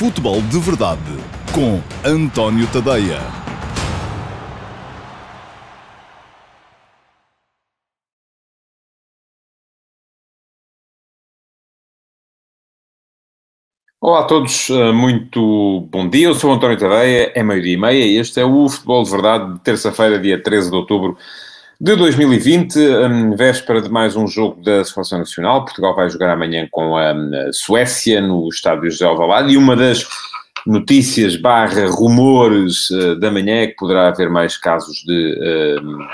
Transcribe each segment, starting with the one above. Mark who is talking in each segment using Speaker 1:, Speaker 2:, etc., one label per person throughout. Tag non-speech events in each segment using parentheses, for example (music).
Speaker 1: Futebol de Verdade com António Tadeia.
Speaker 2: Olá a todos, eh, muito bom dia. Eu sou António Tadeia, é meio-dia e meia este é o Futebol de Verdade de terça-feira, dia 13 de outubro de 2020, hum, véspera de mais um jogo da Seleção Nacional. Portugal vai jogar amanhã com a hum, Suécia no estádio José Alvalade e uma das notícias barra rumores uh, da manhã é que poderá haver mais casos de uh,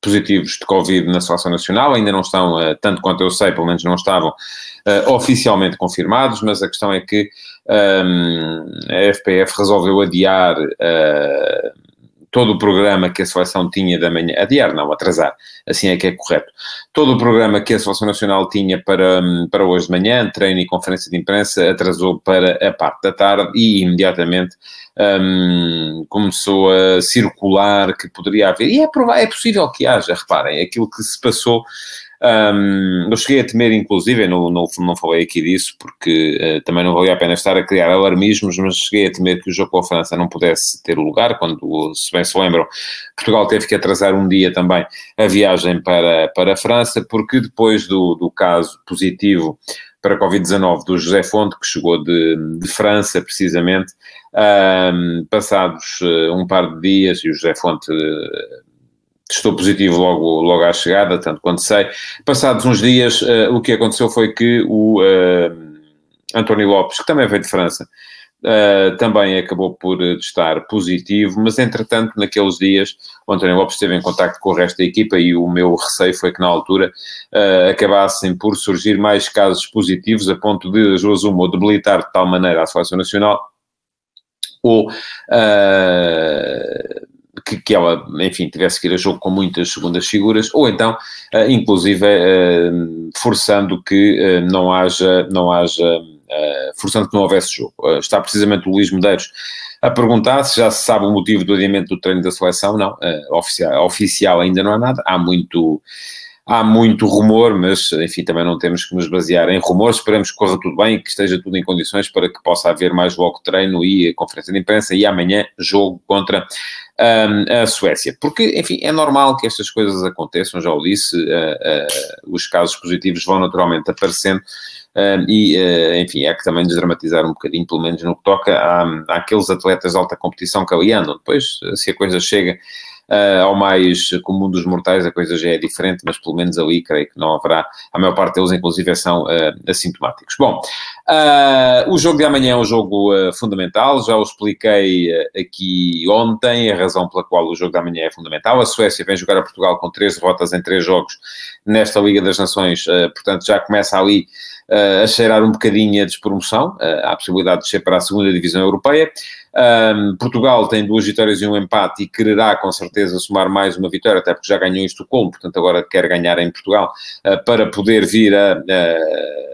Speaker 2: positivos de Covid na Seleção Nacional. Ainda não estão, uh, tanto quanto eu sei, pelo menos não estavam oficialmente confirmados, mas a questão é que a FPF resolveu adiar todo o programa que a seleção tinha da manhã, adiar, não, atrasar, assim é que é correto. Todo o programa que a seleção nacional tinha para, para hoje de manhã, treino e conferência de imprensa, atrasou para a parte da tarde e imediatamente um, começou a circular que poderia haver, e é, provável, é possível que haja, reparem, aquilo que se passou um, eu cheguei a temer, inclusive, não, não, não falei aqui disso, porque uh, também não valia a pena estar a criar alarmismos, mas cheguei a temer que o jogo com a França não pudesse ter lugar, quando, se bem se lembram, Portugal teve que atrasar um dia também a viagem para, para a França, porque depois do, do caso positivo para a Covid-19 do José Fonte, que chegou de, de França, precisamente, um, passados uh, um par de dias, e o José Fonte uh, testou positivo logo, logo à chegada, tanto quanto sei. Passados uns dias, uh, o que aconteceu foi que o uh, António Lopes, que também veio de França, uh, também acabou por testar positivo, mas entretanto, naqueles dias, o António Lopes esteve em contato com o resto da equipa e o meu receio foi que na altura acabassem por surgir mais casos positivos a ponto de, as duas uma, debilitar de tal maneira a seleção nacional ou uh, que, que ela, enfim, tivesse que ir a jogo com muitas segundas figuras, ou então, uh, inclusive, uh, forçando que uh, não haja, não haja forçando que não houvesse jogo. está precisamente o Luís Medeiros a perguntar se já se sabe o motivo do adiamento do treino da seleção. Não, oficial, oficial ainda não há nada. Há muito há muito rumor, mas enfim, também não temos que nos basear em rumores. Esperamos que corra tudo bem que esteja tudo em condições para que possa haver mais logo treino e conferência de imprensa e amanhã jogo contra a Suécia. Porque, enfim, é normal que estas coisas aconteçam, já o disse, uh, uh, os casos positivos vão naturalmente aparecendo. Uh, e, enfim, é que também desdramatizar um bocadinho, pelo menos no que toca à, àqueles atletas de alta competição que ali andam. Depois, se a coisa chega Uh, ao mais comum dos mortais, a coisa já é diferente, mas pelo menos ali creio que não haverá. A maior parte deles, inclusive, são uh, assintomáticos. Bom, uh, o jogo de amanhã é um jogo fundamental, já o expliquei aqui ontem, a razão pela qual o jogo de amanhã é fundamental. A Suécia vem jogar a Portugal com três derrotas em três jogos nesta Liga das Nações, portanto já começa ali uh, a cheirar um bocadinho a despromoção, uh, a possibilidade de descer para a segunda divisão europeia. Um, Portugal tem duas vitórias e um empate e quererá com certeza somar mais uma vitória, até porque já ganhou em Estocolmo, portanto agora quer ganhar em Portugal uh, para poder vir a, a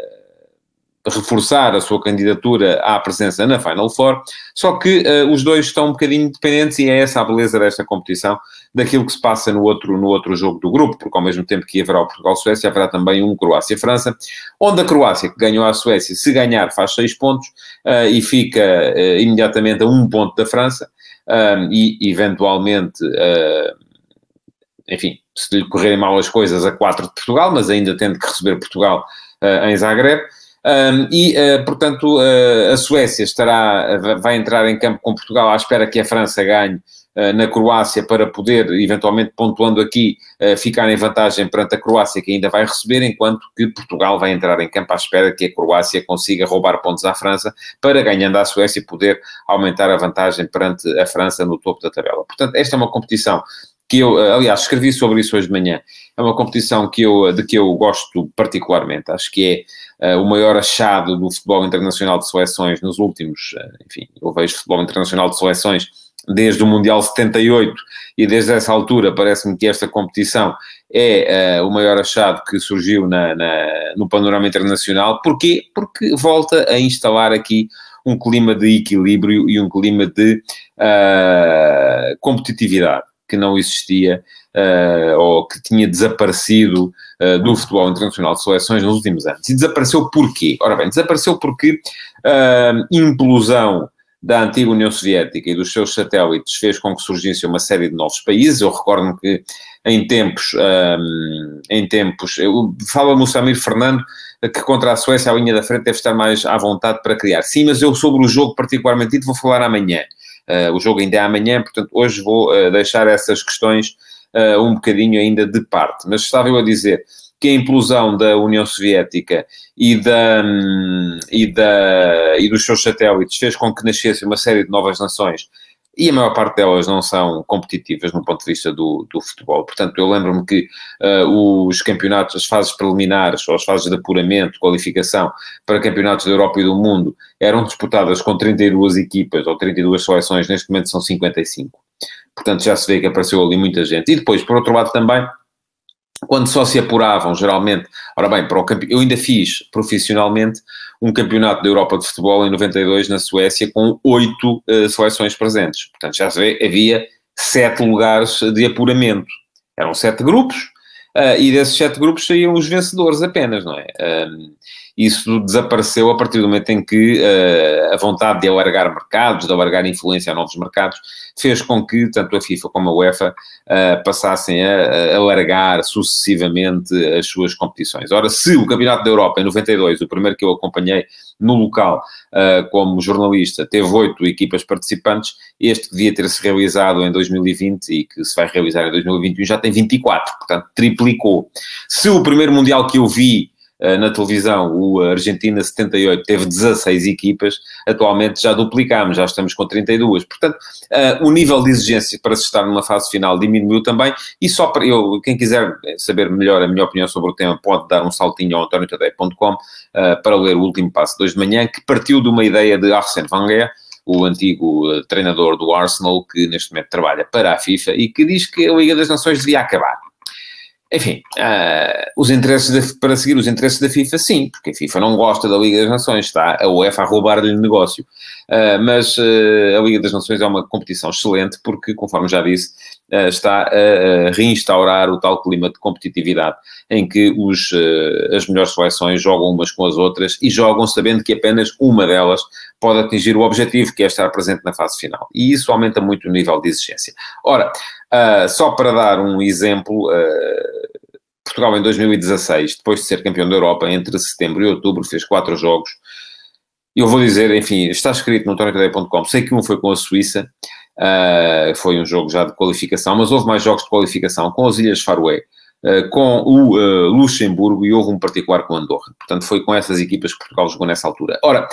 Speaker 2: reforçar a sua candidatura à presença na Final Four, só que uh, os dois estão um bocadinho dependentes e é essa a beleza desta competição, daquilo que se passa no outro, no outro jogo do grupo, porque ao mesmo tempo que haverá o Portugal-Suécia, haverá também um Croácia-França, onde a Croácia, que ganhou a Suécia, se ganhar faz seis pontos uh, e fica uh, imediatamente a um ponto da França, e eventualmente enfim, se lhe correrem mal as coisas, a 4 de Portugal, mas ainda tendo que receber Portugal em Zagreb. Um, e, uh, portanto, uh, a Suécia estará, vai entrar em campo com Portugal à espera que a França ganhe uh, na Croácia para poder, eventualmente pontuando aqui, ficar em vantagem perante a Croácia que ainda vai receber, enquanto que Portugal vai entrar em campo à espera que a Croácia consiga roubar pontos à França para, ganhando a Suécia, poder aumentar a vantagem perante a França no topo da tabela. Portanto, esta é uma competição que eu, aliás, escrevi sobre isso hoje de manhã. É uma competição que eu, de que eu gosto particularmente. Acho que é uh, o maior achado do futebol internacional de seleções nos últimos, uh, enfim, eu vejo futebol internacional de seleções desde o Mundial 78 e desde essa altura parece-me que esta competição é uh, o maior achado que surgiu na, na, no panorama internacional. Porquê? Porque volta a instalar aqui um clima de equilíbrio e um clima de competitividade que não existia uh, ou que tinha desaparecido uh, do futebol internacional de seleções nos últimos anos. E desapareceu porquê? Ora bem, desapareceu porque a uh, implosão da antiga União Soviética e dos seus satélites fez com que surgisse uma série de novos países. Eu recordo-me que em tempos, um, em tempos, fala-me o Samir Fernando que contra a Suécia a linha da frente deve estar mais à vontade para criar. Sim, mas eu sobre o jogo particularmente dito vou falar amanhã. Uh, o jogo ainda é amanhã, portanto hoje vou uh, deixar essas questões uh, um bocadinho ainda de parte. Mas estava eu a dizer que a implosão da União Soviética e, da, um, e, da, e dos seus satélites fez com que nascesse uma série de novas nações e a maior parte delas não são competitivas no ponto de vista do, do futebol. Portanto, eu lembro-me que uh, os campeonatos, as fases preliminares ou as fases de apuramento, qualificação para campeonatos da Europa e do mundo eram disputadas com 32 equipas ou 32 seleções, neste momento são 55. Portanto, já se vê que apareceu ali muita gente. E depois, por outro lado, também quando só se apuravam, geralmente, ora bem, para o campe... eu ainda fiz profissionalmente um campeonato da Europa de futebol em 92 na Suécia com oito uh, seleções presentes. Portanto, já se vê, havia sete lugares de apuramento. Eram sete grupos, uh, e desses sete grupos saíam os vencedores apenas, não é? Isso desapareceu a partir do momento em que uh, a vontade de alargar mercados, de alargar influência a novos mercados, fez com que tanto a FIFA como a UEFA uh, passassem a, a alargar sucessivamente as suas competições. Ora, se o Campeonato da Europa, em 92, o primeiro que eu acompanhei no local uh, como jornalista, teve oito equipas participantes, este que devia ter-se realizado em 2020 e que se vai realizar em 2021 já tem 24, portanto triplicou. Se o primeiro Mundial que eu vi na televisão, o Argentina 78 teve 16 equipas, atualmente já duplicámos, já estamos com 32. Portanto, uh, o nível de exigência para se estar numa fase final diminuiu também, e só para eu, quem quiser saber melhor a minha opinião sobre o tema, pode dar um saltinho ao antoniotadeia.com eh, para ler o último passo de hoje de manhã, que partiu de uma ideia de Arsène Wenger, o antigo treinador do Arsenal, que neste momento trabalha para a FIFA e que diz que a Liga das Nações devia acabar. Enfim, uh, os interesses de, para seguir os interesses da FIFA, sim, porque a FIFA não gosta da Liga das Nações, está a UEFA a roubar-lhe negócio. Uh, mas uh, a Liga das Nações é uma competição excelente porque, conforme já disse, está a, reinstaurar o tal clima de competitividade em que os, as melhores seleções jogam umas com as outras e jogam sabendo que apenas uma delas pode atingir o objetivo, que é estar presente na fase final. E isso aumenta muito o nível de exigência. Ora, só para dar um exemplo Portugal em 2016, depois de ser campeão da Europa, entre setembro e outubro, fez quatro jogos. Eu vou dizer, enfim, está escrito no tonitodeia.com, sei que um foi com a Suíça, uh, foi um jogo já de qualificação, mas houve mais jogos de qualificação com as Ilhas Faroé, uh, com o uh, Luxemburgo e houve um particular com Andorra. Portanto, foi com essas equipas que Portugal jogou nessa altura. Ora,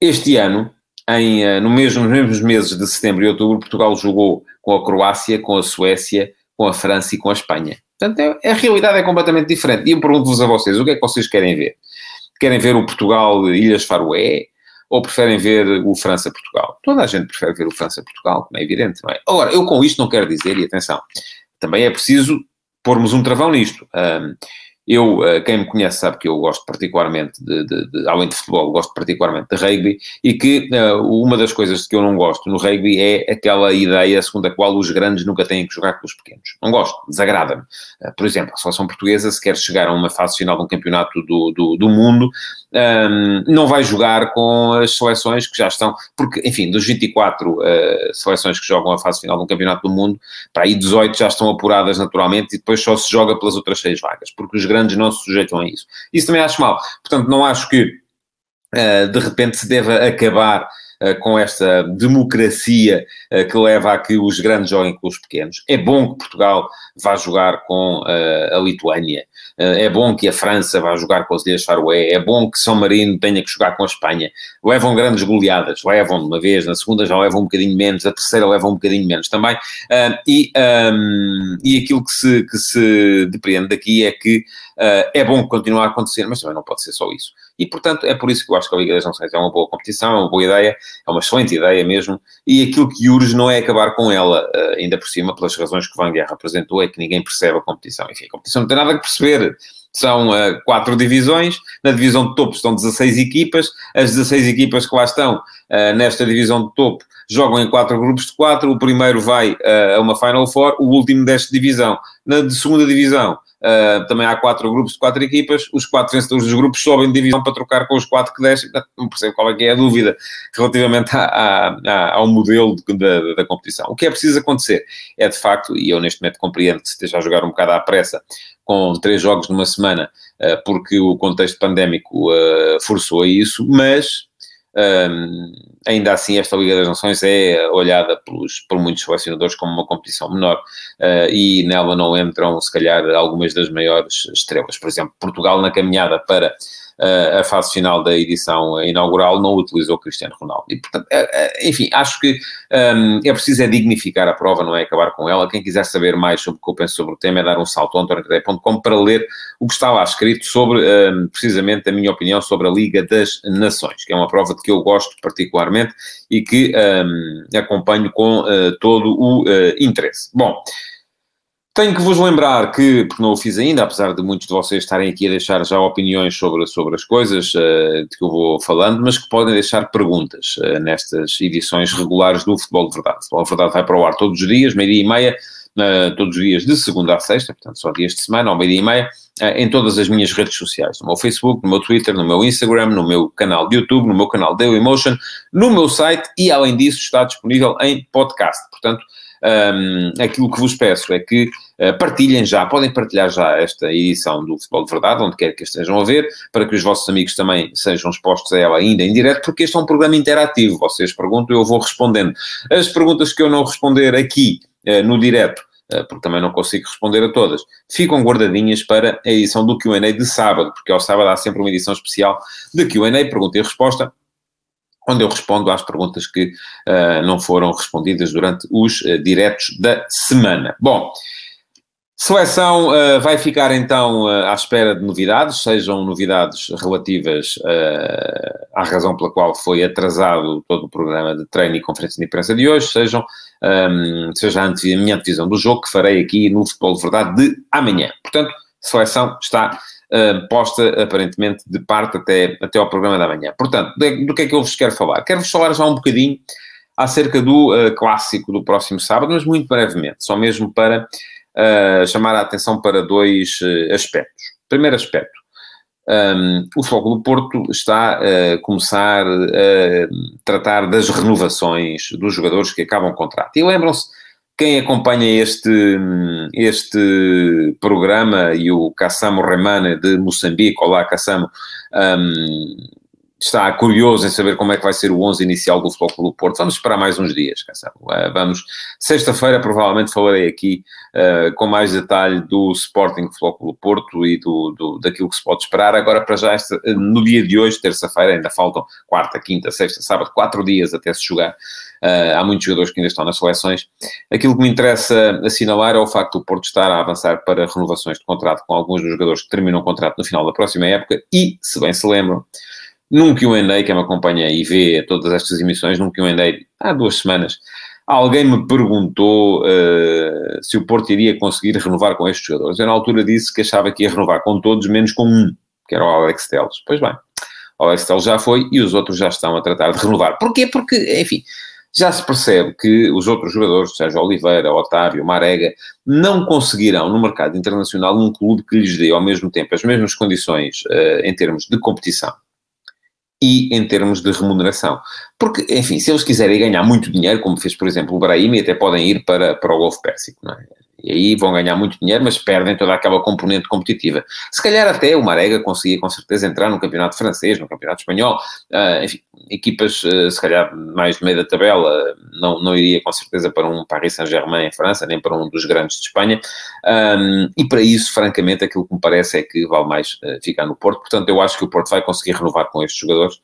Speaker 2: este ano, em, no mesmo, nos mesmos meses de setembro e outubro, Portugal jogou com a Croácia, com a Suécia, com a França e com a Espanha. Portanto, é, a realidade é completamente diferente. E eu pergunto-vos a vocês, o que é que vocês querem ver? Querem ver o Portugal Ilhas Faroé? Ou preferem ver o França-Portugal? Toda a gente prefere ver o França-Portugal, como é evidente, não é? Agora, eu com isto não quero dizer, e atenção, também é preciso pormos um travão nisto. Eu, eh, quem me conhece sabe que eu gosto particularmente, de, de, de, além de futebol, gosto particularmente de rugby e que uh, uma das coisas que eu não gosto no rugby é aquela ideia segundo a qual os grandes nunca têm que jogar com os pequenos. Não gosto, desagrada-me. Uh, por exemplo, a seleção portuguesa, se quer chegar a uma fase final de um campeonato do, do, do mundo, um, não vai jogar com as seleções que já estão, porque, enfim, dos 24 uh, seleções que jogam a fase final de um campeonato do mundo, para aí 18 já estão apuradas naturalmente e depois só se joga pelas outras seis vagas, porque os grandes não se sujeitam a isso. Isso também acho mal. Portanto, não acho que uh, de repente se deva acabar com esta democracia uh, que leva a que os grandes joguem com os pequenos. É bom que Portugal vá jogar com a Lituânia. é bom que a França vá jogar com as Ilhas Faroé. É bom que São Marino tenha que jogar com a Espanha. Levam grandes goleadas. Levam de uma vez. Na segunda já levam um bocadinho menos. A terceira levam um bocadinho menos também. e, um, e aquilo que se, que se depreende daqui é que é bom continuar a acontecer, mas também não pode ser só isso. E, portanto, é por isso que eu acho que a Liga das Nações é uma boa competição, é uma boa ideia, é uma excelente ideia mesmo, e aquilo que urge não é acabar com ela, uh, ainda por cima, pelas razões que Van Guerra apresentou, é que ninguém percebe a competição. Enfim, a competição não tem nada a perceber. são uh, quatro divisões, na divisão de topo estão 16 equipas, as 16 equipas que lá estão uh, nesta divisão de topo jogam em quatro grupos de quatro, o primeiro vai uh, a uma Final Four, o último desta divisão. Na de segunda divisão Uh, também há quatro grupos de quatro equipas, os quatro vencedores dos grupos sobem de divisão para trocar com os quatro que descem. Não percebo qual é que é a dúvida relativamente à, à, ao modelo de, da, da, competição. O que é preciso acontecer é, de facto, e eu neste momento compreendo que se esteja a jogar um bocado à pressa, com três jogos numa semana, uh, porque o contexto pandémico uh, forçou a isso, mas um, ainda assim, esta Liga das Nações é olhada pelos, por muitos selecionadores como uma competição menor uh, e nela não entram, se calhar, algumas das maiores estrelas. Por exemplo, Portugal na caminhada para a fase final da edição inaugural não utilizou Cristiano Ronaldo. E, portanto, é, é, enfim, acho que um, é preciso é dignificar a prova, não é acabar com ela. Quem quiser saber mais sobre o que eu penso sobre o tema é dar um salto ao antoniocadeia.com para ler o que está lá escrito sobre, um, precisamente, a minha opinião sobre a Liga das Nações, que é uma prova de que eu gosto particularmente e que um, acompanho com uh, todo o uh, interesse. Bom, tenho que vos lembrar que, porque não o fiz ainda, apesar de muitos de vocês estarem aqui a deixar já opiniões sobre, sobre as coisas uh, de que eu vou falando, mas que podem deixar perguntas uh, nestas edições regulares do Futebol de Verdade. O Futebol de Verdade vai para o ar todos os dias, meio-dia e meia, uh, todos os dias de segunda a sexta, portanto só dias de semana, ao meio-dia e meia, em todas as minhas redes sociais, no meu Facebook, no meu Twitter, no meu Instagram, no meu canal de YouTube, no meu canal Dailymotion, no meu site e, além disso, está disponível em podcast. Portanto, um, aquilo que vos peço é que uh, partilhem já, podem partilhar já esta edição do Futebol de Verdade, onde quer que estejam a ver, para que os vossos amigos também sejam expostos a ela ainda em direto, porque este é um programa interativo. Vocês perguntam, eu vou respondendo. As perguntas que eu não responder aqui uh, no direto, uh, porque também não consigo responder a todas, ficam guardadinhas para a edição do QA de sábado, porque ao sábado há sempre uma edição especial de QA, pergunta e resposta onde eu respondo às perguntas que uh, não foram respondidas durante os uh, diretos da semana. Bom, seleção uh, vai ficar então à espera de novidades, sejam novidades relativas à razão pela qual foi atrasado todo o programa de treino e conferência de imprensa de hoje, sejam, um, seja a, minha antevisão do jogo que farei aqui no Futebol de Verdade de amanhã. Portanto, seleção está uh, posta aparentemente de parte até, até ao programa da manhã. Portanto, do que é que eu vos quero falar? Quero-vos falar já um bocadinho acerca do uh, clássico do próximo sábado, mas muito brevemente, só mesmo para uh, chamar a atenção para dois aspectos. Primeiro aspecto, um, o Fogo do Porto está a começar a tratar das renovações dos jogadores que acabam o contrato. E lembram-se quem acompanha este, este programa e o Kassamo Remane de Moçambique, olá Kassamo, um, está curioso em saber como é que vai ser o 11 inicial do Futebol Clube Porto. Vamos esperar mais uns dias. Uh, vamos, sexta-feira provavelmente falarei aqui uh, com mais detalhe do Sporting Futebol Clube Porto e do, do, daquilo que se pode esperar. Agora, para já, esta, no dia de hoje, terça-feira, ainda faltam quarta, quinta, sexta, sábado, quatro dias até se jogar. Uh, há muitos jogadores que ainda estão nas seleções. Aquilo que me interessa assinalar é o facto do Porto estar a avançar para renovações de contrato com alguns dos jogadores que terminam o contrato no final da próxima época e, se bem se lembram, num Q&A, quem me acompanha e vê todas estas emissões, num Q&A há duas semanas, alguém me perguntou uh, se o Porto iria conseguir renovar com estes jogadores. Eu, na altura, disse que achava que ia renovar com todos, menos com um, que era o Alex Telles. Pois bem, o Alex Telles já foi e os outros já estão a tratar de renovar. Porquê? Porque, enfim, já se percebe que os outros jogadores, Sérgio Oliveira, Otávio, Marega, não conseguirão no mercado internacional um clube que lhes dê ao mesmo tempo as mesmas condições uh, em termos de competição e em termos de remuneração. Porque, enfim, se eles quiserem ganhar muito dinheiro, como fez, por exemplo, o Brahim, até podem ir para, para o Golfo Pérsico, é? E aí vão ganhar muito dinheiro, mas perdem toda aquela componente competitiva. Se calhar até o Marega conseguia com certeza entrar no campeonato francês, no campeonato espanhol, uh, enfim, equipas uh, se calhar mais no meio da tabela, não, não iria com certeza para um Paris Saint-Germain em França, nem para um dos grandes de Espanha, um, e para isso, francamente, aquilo que me parece é que vale mais uh, ficar no Porto, portanto eu acho que o Porto vai conseguir renovar com estes jogadores,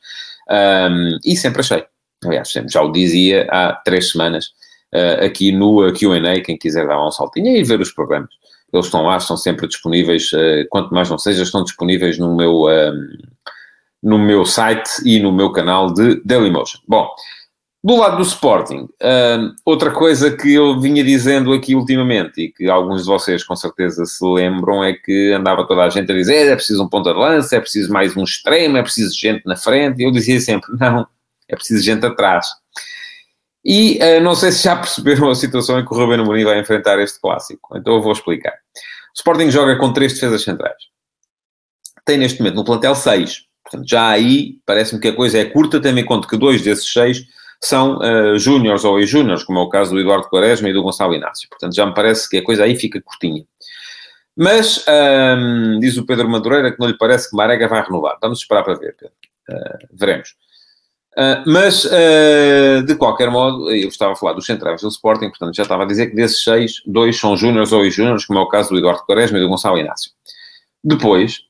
Speaker 2: um, e sempre achei, aliás, já o dizia há três semanas, uh, aqui no QA, quem quiser dar um saltinho e ver os programas. Eles estão lá, estão sempre disponíveis, uh, quanto mais não seja, estão disponíveis no meu, no meu site e no meu canal de Dailymotion. Bom, Do lado do Sporting, uh, outra coisa que eu vinha dizendo aqui ultimamente e que alguns de vocês com certeza se lembram é que andava toda a gente a dizer é preciso um ponta de lança, é preciso mais um extremo, é preciso gente na frente. E eu dizia sempre, (laughs) não, é preciso gente atrás. E uh, não sei se já perceberam a situação em que o Ruben Amorim vai enfrentar este clássico. Então eu vou explicar. O Sporting joga com três defesas centrais. Tem neste momento no plantel seis. Portanto, já aí parece-me que a coisa é curta, tendo em conta que dois desses seis são uh, júniores ou ex-júniores, como é o caso do Eduardo Quaresma e do Gonçalo Inácio. Portanto, já me parece que a coisa aí fica curtinha. Mas, um, diz o Pedro Madureira, que não lhe parece que Marega vai renovar. Vamos esperar para ver, Pedro. Uh, veremos. Uh, mas, uh, de qualquer modo, eu estava a falar dos centrais do Sporting, portanto já estava a dizer que desses seis, dois são júniores ou ex-júniores, como é o caso do Eduardo Quaresma e do Gonçalo Inácio. Depois,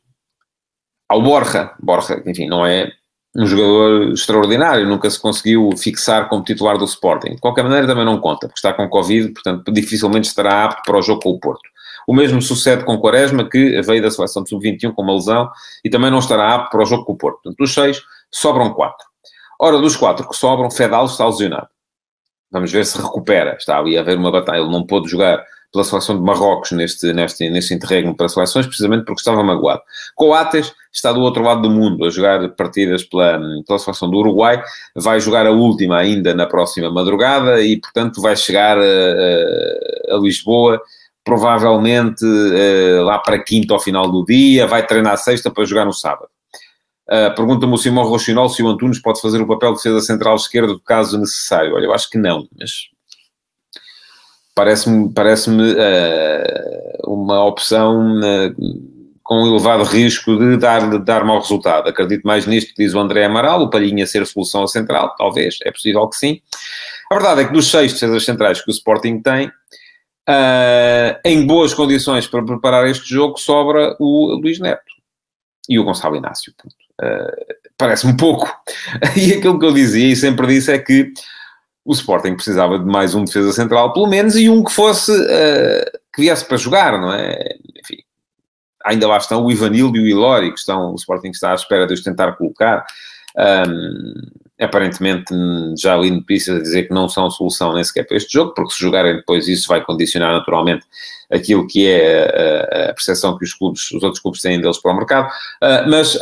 Speaker 2: ao Borja. Borja, enfim, não é um jogador extraordinário, nunca se conseguiu fixar como titular do Sporting. De qualquer maneira, também não conta, porque está com Covid, portanto, dificilmente estará apto para o jogo com o Porto. O mesmo sucede com Quaresma, que veio da seleção de sub-21 com uma lesão e também não estará apto para o jogo com o Porto. Portanto, dos seis, sobram quatro. Ora, dos quatro que sobram, Fedal está lesionado. Vamos ver se recupera. Está ali a haver uma batalha. Ele não pôde jogar pela seleção de Marrocos neste, neste, neste interregno para seleções, precisamente porque estava magoado. Coates está do outro lado do mundo a jogar partidas pela, pela seleção do Uruguai, vai jogar a última ainda na próxima madrugada e, portanto, vai chegar a, a, a Lisboa provavelmente uh, lá para quinta ao final do dia, vai treinar sexta para jogar no sábado. Uh, Pergunta-me o Simão Rochinol se o Antunes pode fazer o papel de defesa central esquerdo caso necessário. Olha, eu acho que não, mas parece-me parece uh, uma opção uh, com elevado risco de dar, de dar mau resultado. Acredito mais nisto que diz o André Amaral, o Palhinha ser solução central, talvez, é possível que sim. A verdade é que dos seis defesas centrais que o Sporting tem, uh, em boas condições para preparar este jogo, sobra o Luís Neto e o Gonçalo Inácio. Parece-me pouco. (laughs) E aquilo que eu dizia e sempre disse é que o Sporting precisava de mais um defesa central, pelo menos, e um que fosse, uh, que viesse para jogar, não é? Enfim, ainda lá estão o Ivanildo e o Ilori, que estão, o Sporting está à espera de os tentar colocar. Um, aparentemente, já li notícias a dizer que não são solução nem sequer para este jogo, porque se jogarem depois isso vai condicionar naturalmente aquilo que é a, a percepção que os clubes, os outros clubes têm deles para o mercado. Uh, mas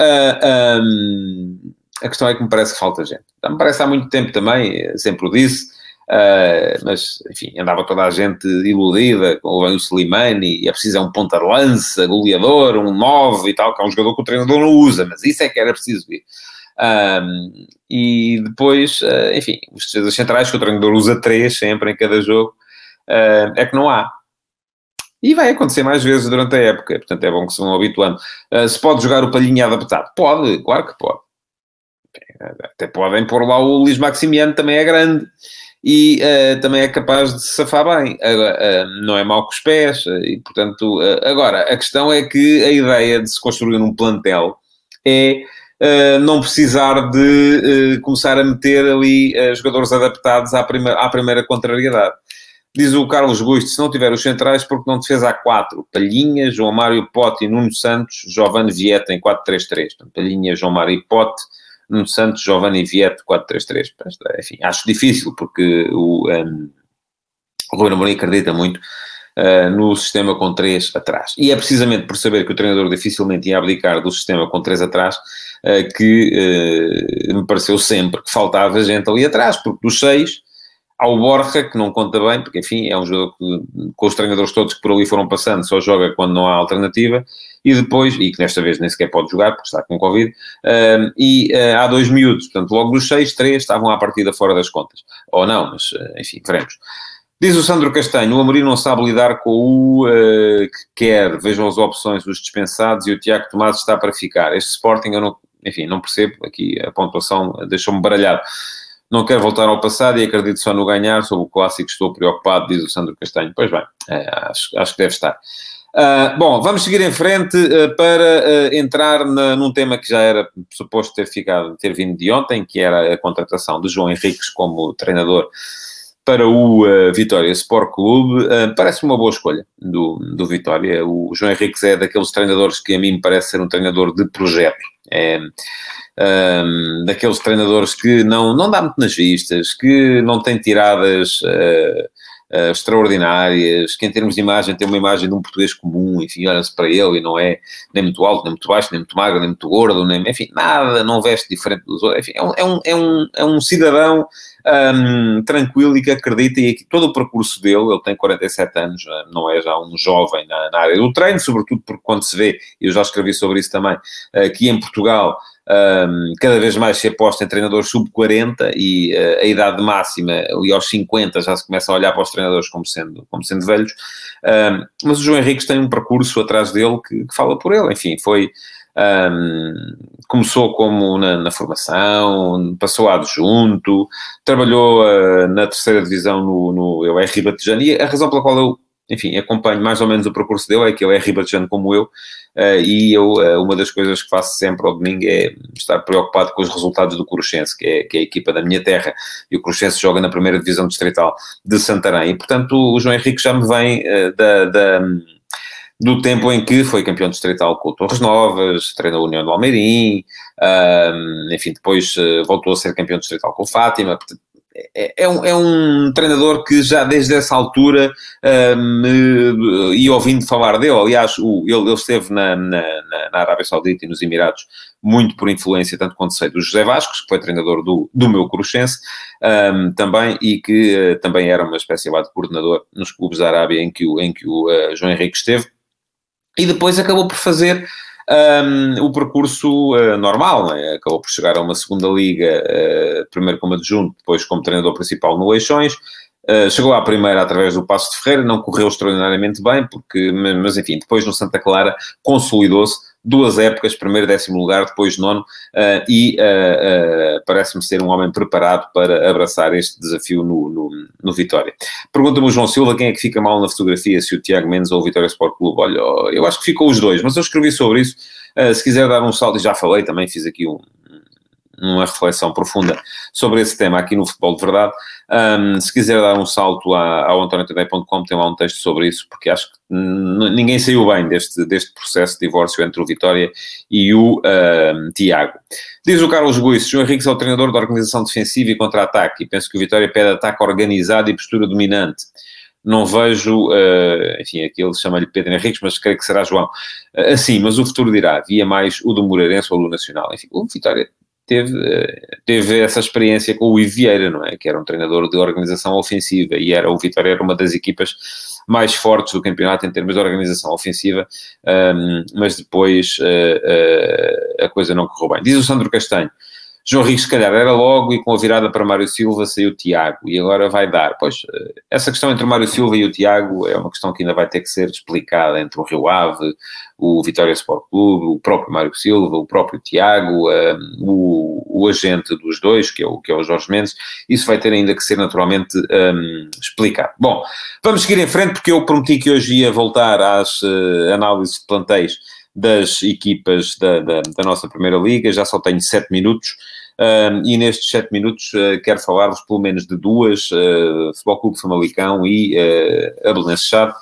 Speaker 2: a questão é que me parece que falta gente. Me parece há muito tempo também, sempre o disse, uh, mas, enfim, andava toda a gente iludida com o Slimani, e é preciso é um ponta-lança, goleador, um 9 e tal, que é um jogador que o treinador não usa, mas isso é que era preciso vir. Um, e depois, uh, enfim, os defesas centrais, que o treinador usa três sempre em cada jogo, uh, é que não há. E vai acontecer mais vezes durante a época, portanto é bom que se vão habituando. Uh, se pode jogar o palhinha adaptado? Pode, claro que pode. Até podem pôr lá o Luís Maximiano, também é grande e uh, também é capaz de se safar bem. Uh, uh, não é mau com os pés, e portanto. agora, a questão é que a ideia de se construir um plantel é não precisar de começar a meter ali jogadores adaptados à, prima, à primeira contrariedade. Diz o Carlos Gusto, se não tiver os centrais, porque não defesa a 4? Palhinha, João Mário Pote e Nuno Santos, Giovanni Vieta em 4-3-3. Palhinha, João Mário Pote, Nuno Santos, Giovanni Vieto, 4-3-3. Enfim, acho difícil, porque o, um, o Rui Amorim acredita muito uh, no sistema com 3 atrás. E é precisamente por saber que o treinador dificilmente ia abdicar do sistema com 3 atrás uh, que uh, me pareceu sempre que faltava gente ali atrás, porque dos 6 ao Borja, que não conta bem, porque enfim, é um jogador que, com os treinadores todos que por ali foram passando, só joga quando não há alternativa, e depois, e que desta vez nem sequer pode jogar, porque está com Covid, uh, e uh, há dois miúdos, portanto, logo dos seis, três estavam à partida fora das contas. Ou não, mas enfim, veremos. Diz o Sandro Castanho, o Amorim não sabe lidar com o uh, que quer, vejam as opções, os dispensados, e o Tiago Tomás está para ficar. Este Sporting, eu não, enfim, não percebo, aqui a pontuação deixou-me baralhado. Não quero voltar ao passado e acredito só no ganhar. Sobre o clássico estou preocupado, diz o Sandro Castanho. Pois bem, é, acho, acho que deve estar. Uh, bom, vamos seguir em frente uh, para uh, entrar na, num tema que já era suposto ter ficado, ter vindo de ontem, que era a contratação de João Henriques como treinador para o Vitória Sport Clube. parece uma boa escolha do, do Vitória. O João Henriques é daqueles treinadores que a mim me parece ser um treinador de projeto. É um, daqueles treinadores que não, não dá muito nas vistas, que não tem tiradas uh, uh, extraordinárias, que em termos de imagem tem uma imagem de um português comum, enfim, olha-se para ele e não é nem muito alto, nem muito baixo, nem muito magro, nem muito gordo, nem, enfim, nada, não veste diferente dos outros, enfim, é um, é um, é um, é um cidadão um, tranquilo e que acredita, e todo o percurso dele, ele tem 47 anos, não é já um jovem na, na área do treino, sobretudo porque quando se vê, eu já escrevi sobre isso também, que em Portugal um, cada vez mais se aposta em treinadores sub-40 e uh, a idade máxima, ali aos 50, já se começa a olhar para os treinadores como sendo, como sendo velhos. Um, mas o João Henriques tem um percurso atrás dele que, que fala por ele. Enfim, foi. Um, começou como na, na, formação, passou a adjunto, trabalhou uh, na terceira divisão no, no eu é Ribatejano, e a razão pela qual eu enfim, acompanho mais ou menos o percurso dele, é que ele é ribatejano como eu, uh, e eu, uh, uma das coisas que faço sempre ao domingo é estar preocupado com os resultados do Cruxense, que é, que é a equipa da minha terra, e o Cruxense joga na primeira divisão distrital de Santarém, e portanto o João Henrique já me vem da, da do tempo em que foi campeão distrital com o Torres Novas, treinou a União do Almeirim, enfim, depois voltou a ser campeão distrital com o Fátima, é, é, um, é um treinador que já desde essa altura uh, me ia ouvindo falar dele. Aliás, o, ele, ele esteve na, na, na, Arábia Saudita e nos Emirados muito por influência, tanto quanto sei, do José Vascos, que foi treinador do, do meu Cruxense um, também, e que uh, também era uma espécie de coordenador nos clubes da Arábia em que o, em que o uh, João Henrique esteve. E depois acabou por fazer um, o percurso uh, normal, é? acabou por chegar a uma segunda liga, uh, primeiro como adjunto, depois como treinador principal no Eixões, Uh, chegou à primeira através do Passo de Ferreira, não correu extraordinariamente bem, porque, mas enfim, depois no Santa Clara consolidou-se duas épocas, primeiro décimo lugar, depois nono, uh, e uh, uh, parece-me ser um homem preparado para abraçar este desafio no, no, no Vitória. Pergunta-me o João Silva quem é que fica mal na fotografia, se o Tiago Mendes ou o Vitória Sport Clube. Olha, eu acho que ficou os dois, mas eu escrevi sobre isso. se quiser dar um salto, e já falei, também fiz aqui um, uma reflexão profunda sobre esse tema aqui no Futebol de Verdade. Um, se quiser dar um salto ao antoniotadeia.com, tem lá um texto sobre isso, porque acho que ninguém saiu bem deste, deste processo de divórcio entre o Vitória e o um, Tiago. Diz o Carlos Guiço, João Henrique é o treinador da organização defensiva e contra-ataque, e penso que o Vitória pede ataque organizado e postura dominante não vejo, uh, enfim, aqui ele chama-lhe Pedro Henriques, mas creio que será João, uh, assim, mas o futuro dirá, via mais o do Moreirense ou do Nacional, enfim, o Vitória teve, teve essa experiência com o Vieira, não é? Que era um treinador de organização ofensiva e era o Vitória era uma das equipas mais fortes do campeonato em termos de organização ofensiva, um, mas depois uh, uh, a coisa não correu bem. Diz o Sandro Castanho, João Rico, se calhar, era logo e com a virada para Mário Silva saiu o Tiago e agora vai dar. Pois, eh, essa questão entre Mário Silva e o Tiago é uma questão que ainda vai ter que ser explicada entre o Rio Ave, o Vitória Sport Clube, o próprio Mário Silva, o próprio Tiago, um, eh, o, o, agente dos dois, que é, o, que é o Jorge Mendes. Isso vai ter ainda que ser naturalmente um, ehm, explicado. Bom, vamos seguir em frente porque eu prometi que hoje ia voltar às uh, análises de plantéis das equipas da, da, da, nossa Primeira Liga, já só tenho sete minutos. Uh, e nestes sete minutos uh, quero falar-vos pelo menos de duas, uh, Futebol Clube Famalicão e uh, a Belenenses Chade.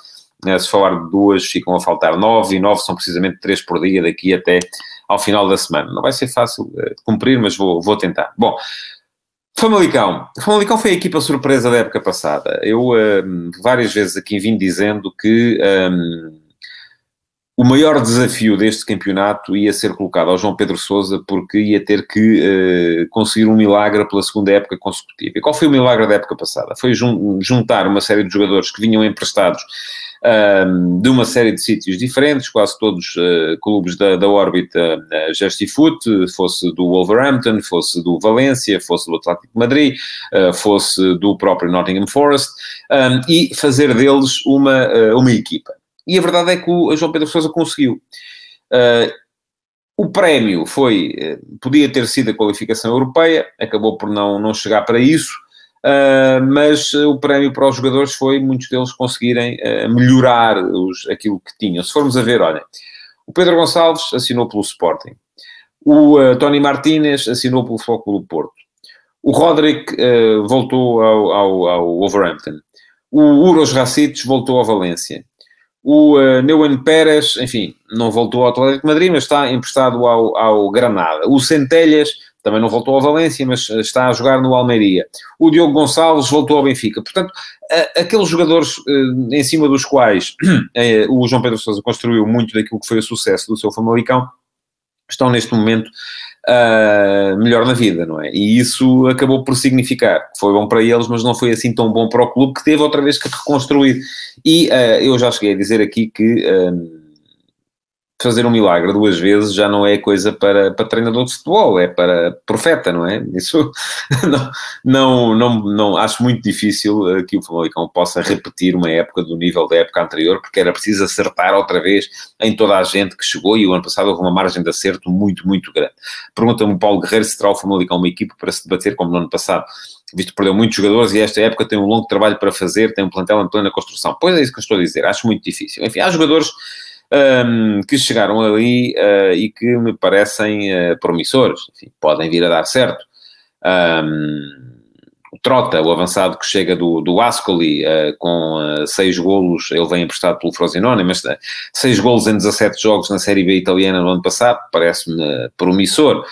Speaker 2: se falar de duas, ficam a faltar nove, e nove são precisamente três por dia daqui até ao final da semana. Não vai ser fácil de cumprir, mas vou, vou tentar. Bom, Famalicão. Famalicão foi a equipa surpresa da época passada. Eu várias vezes aqui vim dizendo que... Um, o maior desafio deste campeonato ia ser colocado ao João Pedro Sousa porque ia ter que uh, conseguir um milagre pela segunda época consecutiva. E qual foi o milagre da época passada? Foi jun juntar uma série de jogadores que vinham emprestados um, de uma série de sítios diferentes, quase todos uh, clubes da, da órbita uh, fosse do Wolverhampton, fosse do Valência, fosse do Atlético de Madrid, uh, fosse do próprio Nottingham Forest, um, e fazer deles uma, uh, uma equipa. E a verdade é que o João Pedro Sousa conseguiu. Uh, o prémio foi, uh, podia ter sido a qualificação europeia, acabou por não, não chegar para isso, uh, mas o prémio para os jogadores foi muitos deles conseguirem melhorar os, aquilo que tinham. Se formos a ver, olha, o Pedro Gonçalves assinou pelo Sporting, o Tony Martínez assinou pelo Foco do Porto, o Roderick voltou ao, ao, ao Wolverhampton, o Uros Racites voltou ao Valência, O uh, Neuen Pérez, enfim, não voltou ao Atlético Madrid, mas está emprestado ao, ao Granada. O Centelhas também não voltou ao Valência, mas está a jogar no Almeria. O Diogo Gonçalves voltou ao Benfica. Portanto, aqueles jogadores em cima dos quais (clears throat) o João Pedro Sousa construiu muito daquilo que foi o sucesso do seu Famalicão, estão neste momento uh, melhor na vida, não é? E isso acabou por significar foi bom para eles, mas não foi assim tão bom para o clube que teve outra vez que reconstruir. E uh, eu já cheguei a dizer aqui que. Uh, fazer um milagre duas vezes já não é coisa para, para treinador de futebol, é para profeta, não é? Isso (laughs) não, não, não, não acho muito difícil eh, que o Famalicão possa repetir uma época do nível da época anterior, porque era preciso acertar outra vez em toda a gente que chegou e o ano passado houve uma margem de acerto muito, muito grande. Pergunta-me Paulo Guerreiro se terá o Famalicão uma equipe para se debater como no ano passado visto que perdeu muitos jogadores e esta época tem um longo trabalho para fazer, tem um plantel em plena construção. Pois é isso que eu estou a dizer, acho muito difícil. Enfim, há jogadores um, que chegaram ali uh, e que me parecem uh, promissores. Enfim, podem vir a dar certo. Um, Trota, o avançado que chega do, do Ascoli, uh, com uh, seis golos, ele vem emprestado pelo Frosinone, mas uh, seis golos em 17 jogos na Série B italiana no ano passado, parece-me promissor.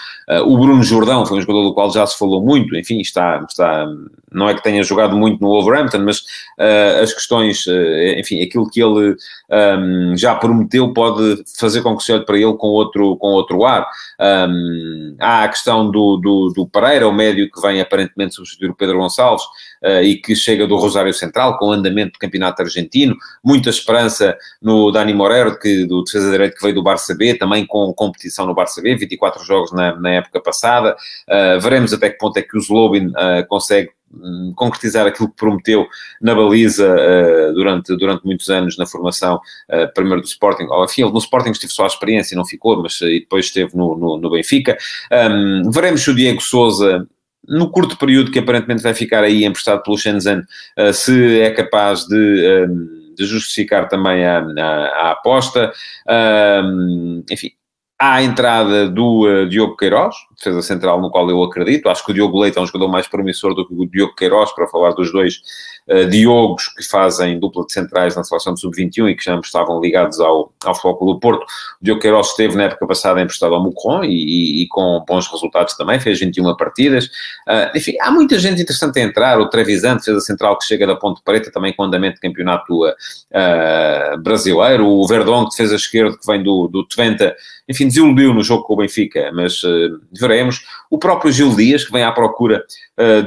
Speaker 2: o Bruno Jordão foi um jogador do qual já se falou muito, enfim, está, está não é que tenha jogado muito no Wolverhampton, mas as questões, enfim, aquilo que ele um, já prometeu pode fazer com que se olhe para ele com outro, com outro ar. Um, há a questão do, do, do Pereira, o médio que vem aparentemente substituir o Pedro Gonçalves uh, e que chega do Rosário Central, com andamento do campeonato argentino, muita esperança no Dani Moreira, que, do defesa direito que veio do Barça B, também com competição no Barça B, 24 jogos na, na época passada. Uh, veremos até que ponto é que o Zlobin uh, consegue hum, concretizar aquilo que prometeu na baliza uh, durante, durante muitos anos na formação, uh, primeiro do Sporting, ou enfim, no Sporting esteve só a experiência, não ficou, mas uh, depois esteve no, no, no Benfica. Um, veremos se o Diego Souza no curto período que aparentemente vai ficar aí emprestado pelo Shenzhen, uh, se é capaz de, uh, de justificar também a, a, a aposta. Uh, enfim, a entrada do uh, Diogo Queiroz, defesa central no qual eu acredito. Acho que o Diogo Leite é um jogador mais promissor do que o Diogo Queiroz, para falar dos dois uh, Diogos que fazem dupla de centrais na seleção de sub-21 e que já estavam ligados ao, ao Futebol do Porto. O Diogo Queiroz esteve na época passada emprestado ao Mucron e, e, e, com bons resultados também, fez 21 partidas. Uh, enfim, há muita gente interessante a entrar. O Trevisan, defesa central que chega da Ponte Preta, também com andamento de campeonato uh, brasileiro. O Verdon, defesa esquerda, que vem do, do Twente, enfim, desiludiu no jogo com o Benfica, mas uh, veremos. O próprio Gil Dias, que vem à procura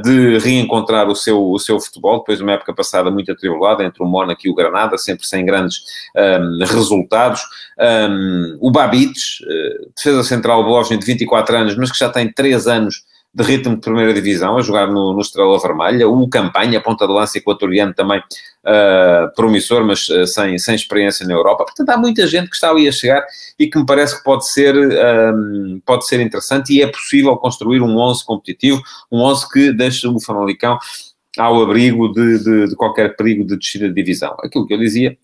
Speaker 2: de reencontrar o seu, o seu futebol, depois de uma época passada muito atribulada entre o Mónaco e o Granada, sempre sem grandes um, resultados. Um, o Babic, uh, defesa central bósnio de 24 anos, mas que já tem 3 anos de ritmo de primeira divisão, a jogar no, no Estrela Vermelha, o Campanha, ponta de lança equatoriano também uh, promissor, mas uh, sem, sem experiência na Europa. Portanto, há muita gente que está ali a chegar e que me parece que pode ser, um, pode ser interessante e é possível construir um 11 competitivo, um 11 que deixa o Famalicão ao abrigo de, de, de qualquer perigo de descida de divisão. Aquilo que eu dizia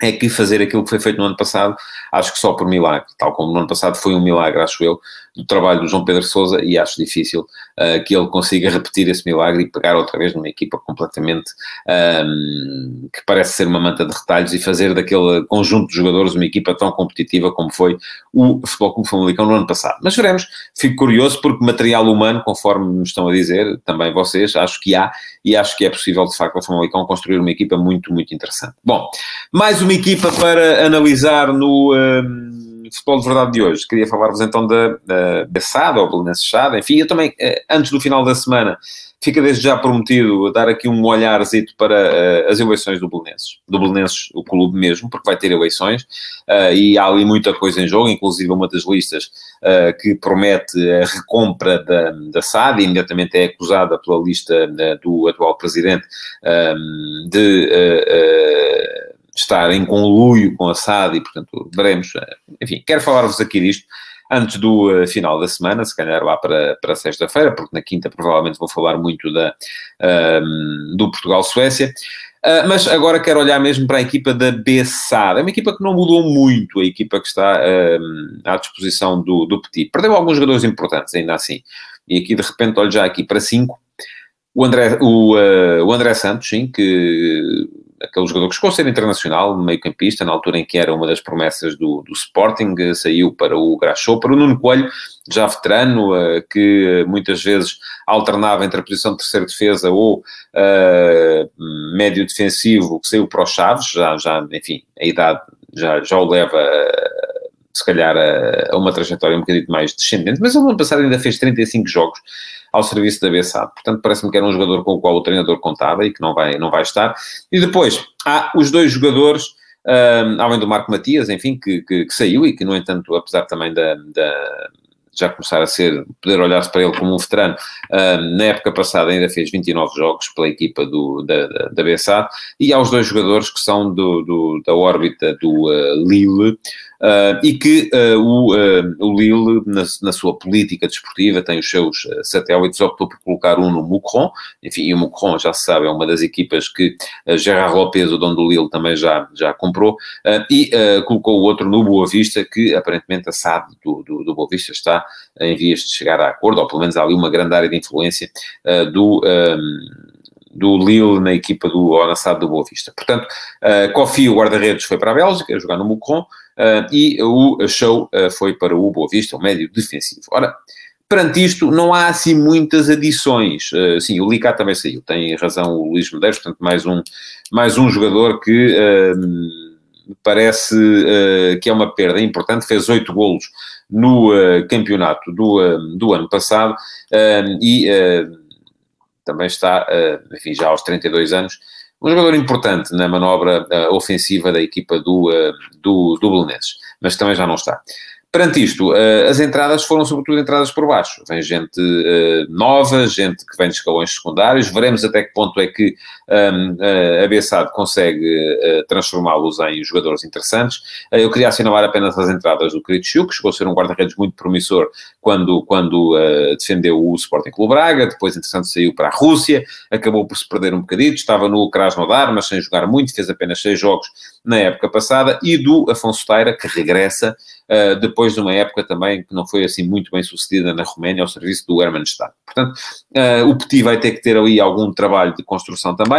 Speaker 2: é que fazer aquilo que foi feito no ano passado, acho que só por milagre, tal como no ano passado foi um milagre, acho eu, do trabalho do João Pedro Sousa e acho difícil uh, que ele consiga repetir esse milagre e pegar outra vez numa equipa completamente um, que parece ser uma manta de retalhos e fazer daquele conjunto de jogadores uma equipa tão competitiva como foi o Futebol Clube Famalicão no ano passado. Mas veremos, fico curioso porque material humano, conforme me estão a dizer, também vocês, acho que há e acho que é possível de facto o Famalicão construir uma equipa muito, muito interessante. Bom, mais uma equipa para analisar no... Um, futebol de verdade de hoje. Queria falar-vos então da, da, da SAD, ou Belenenses SAD, enfim, eu também, eh, antes do final da semana, fica desde já prometido dar aqui um olharzito para uh, as eleições do Belenenses, do Belenenses, o clube mesmo, porque vai ter eleições, uh, e há ali muita coisa em jogo, inclusive uma das listas uh, que promete a recompra da, da SAD, imediatamente é acusada pela lista do atual presidente de estar em conluio com a SAD e, portanto, veremos. Eh, enfim, quero falar-vos aqui disto antes do uh, final da semana, se calhar lá para, para sexta-feira, porque na quinta provavelmente vou falar muito da, uh, do Portugal-Suécia. Uh, mas agora quero olhar mesmo para a equipa da BSAD. É uma equipa que não mudou muito, a equipa que está à disposição do, do Petit. Perdeu alguns jogadores importantes, ainda assim. E aqui, de repente, olho já aqui para cinco. O André, o, o André Santos, sim, que aquele jogador que chegou a ser internacional, meio campista, na altura em que era uma das promessas do, do Sporting, saiu para o Graxou, para o Nuno Coelho, já veterano, que muitas vezes alternava entre a posição de terceira defesa ou uh, médio defensivo, que saiu para os Chaves, já, já enfim, a idade já, já o leva se calhar a, uma trajetória um bocadinho mais descendente, mas no ano passado ainda fez 35 jogos ao serviço da BSA, portanto parece-me que era um jogador com o qual o treinador contava e que não vai, não vai estar. E depois, há os dois jogadores, um, além do Marco Matias, enfim, que, que, que, saiu e que, no entanto, apesar também da, da já começar a ser, poder olhar-se para ele como um veterano, um, na época passada ainda fez 29 jogos pela equipa do, da, da, da BSA, e há os dois jogadores que são do, do da órbita do uh, Lille, Uh, e que uh, o, uh, o Lille, na, na, sua política desportiva, tem os seus satélites, optou por colocar um no Moucron, enfim, e o Moucron, já se sabe, é uma das equipas que Gerard Lopes, o dono do Lille, também já, já comprou, e colocou o outro no Boa Vista, que aparentemente a SAD do, do, do Boa Vista está em vias de chegar a acordo, ou pelo menos há ali uma grande área de influência do do Lille na equipa do Onassado do Boa Vista. Portanto, uh, Kofi, o guarda-redes, foi para a Bélgica, jogar no Moucron, uh, e o Show uh, foi para o Boa Vista, o médio defensivo. Ora, perante isto, não há assim muitas adições. Uh, sim, o Licá também saiu, tem razão o Luís Medeiros, portanto, mais um, mais um jogador que me parece que é uma perda importante, fez oito golos no campeonato do, do ano passado e também está, uh, enfim, já aos 32 anos, um jogador importante na manobra uh, ofensiva da equipa do, uh, do, do Belenenses, mas também já não está. Perante isto, uh, as entradas foram sobretudo entradas por baixo. Vem gente nova, gente que vem de escalões secundários. Veremos até que ponto é que um, uh, consegue transformá-los em jogadores interessantes. eu queria assinalar apenas as entradas do Chiu, que chegou a ser um guarda-redes muito promissor quando, quando defendeu o Sporting Clube Braga. Depois, entretanto, saiu para a Rússia. Acabou por se perder um bocadinho. Estava no Krasnodar, mas sem jogar muito. Fez apenas seis jogos na época passada. E do Afonso Teira, que regressa uh, depois de uma época também que não foi assim muito bem sucedida na Roménia ao serviço do Hermannstadt. Portanto, uh, o Petit vai ter que ter ali algum trabalho de construção também,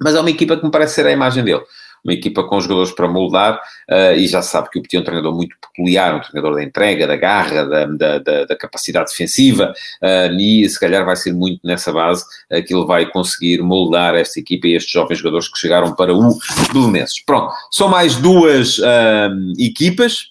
Speaker 2: mas é uma equipa que me parece ser a imagem dele uma equipa com jogadores para moldar, uh, e já se sabe que o Petit é um treinador muito peculiar, um treinador da entrega, da garra, da, da, da, da capacidade defensiva, uh, e se calhar vai ser muito nessa base uh, que ele vai conseguir moldar esta equipa e estes jovens jogadores que chegaram para o Belenenses. Pronto, são mais duas equipas,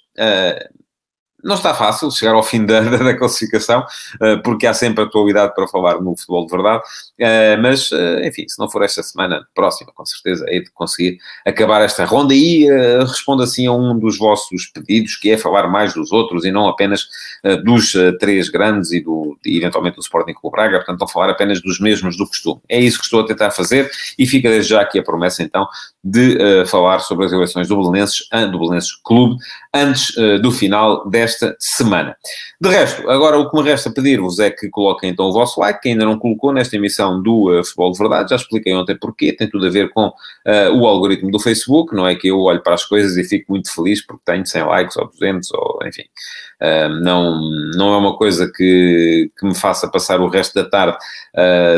Speaker 2: não está fácil chegar ao fim da, (laughs) da, classificação, uh, porque há sempre atualidade para falar no futebol de verdade, uh, mas, uh, enfim, se não for esta semana, próxima, com certeza, é de conseguir acabar esta ronda e respondo assim a um dos vossos pedidos, que é falar mais dos outros e não apenas dos três grandes e, do, e eventualmente do Sporting Clube Braga, portanto, não falar apenas dos mesmos do costume. É isso que estou a tentar fazer e fica desde já aqui a promessa, então, de falar sobre as eleições do Belenenses, do Belenenses Clube, antes do final desta esta semana. De resto, agora o que me resta pedir-vos é que coloquem então o vosso like, quem ainda não colocou nesta emissão do uh, Futebol de Verdade, já expliquei ontem porquê, tem tudo a ver com uh, o algoritmo do Facebook, não é que eu olho para as coisas e fico muito feliz porque tenho 100 likes ou 200 ou enfim, uh, não, não é uma coisa que, que me faça passar o resto da tarde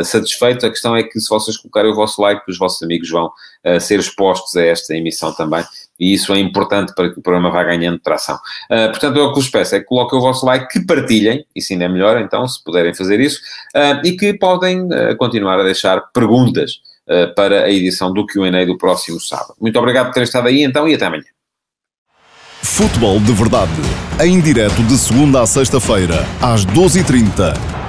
Speaker 2: satisfeito, a questão é que se vocês colocarem o vosso like, os vossos amigos vão ser expostos a esta emissão também e isso é importante para que o programa vá ganhando tração. Uh, portanto, eu o que vos peço é que coloquem o vosso like, que partilhem, isso ainda é melhor, então, se puderem fazer isso, uh, e que podem uh, continuar a deixar perguntas para a edição do Q&A do próximo sábado. Muito obrigado por terem estado aí, então, e até amanhã.
Speaker 1: Futebol de Verdade, em direto de segunda a sexta-feira, às 12h30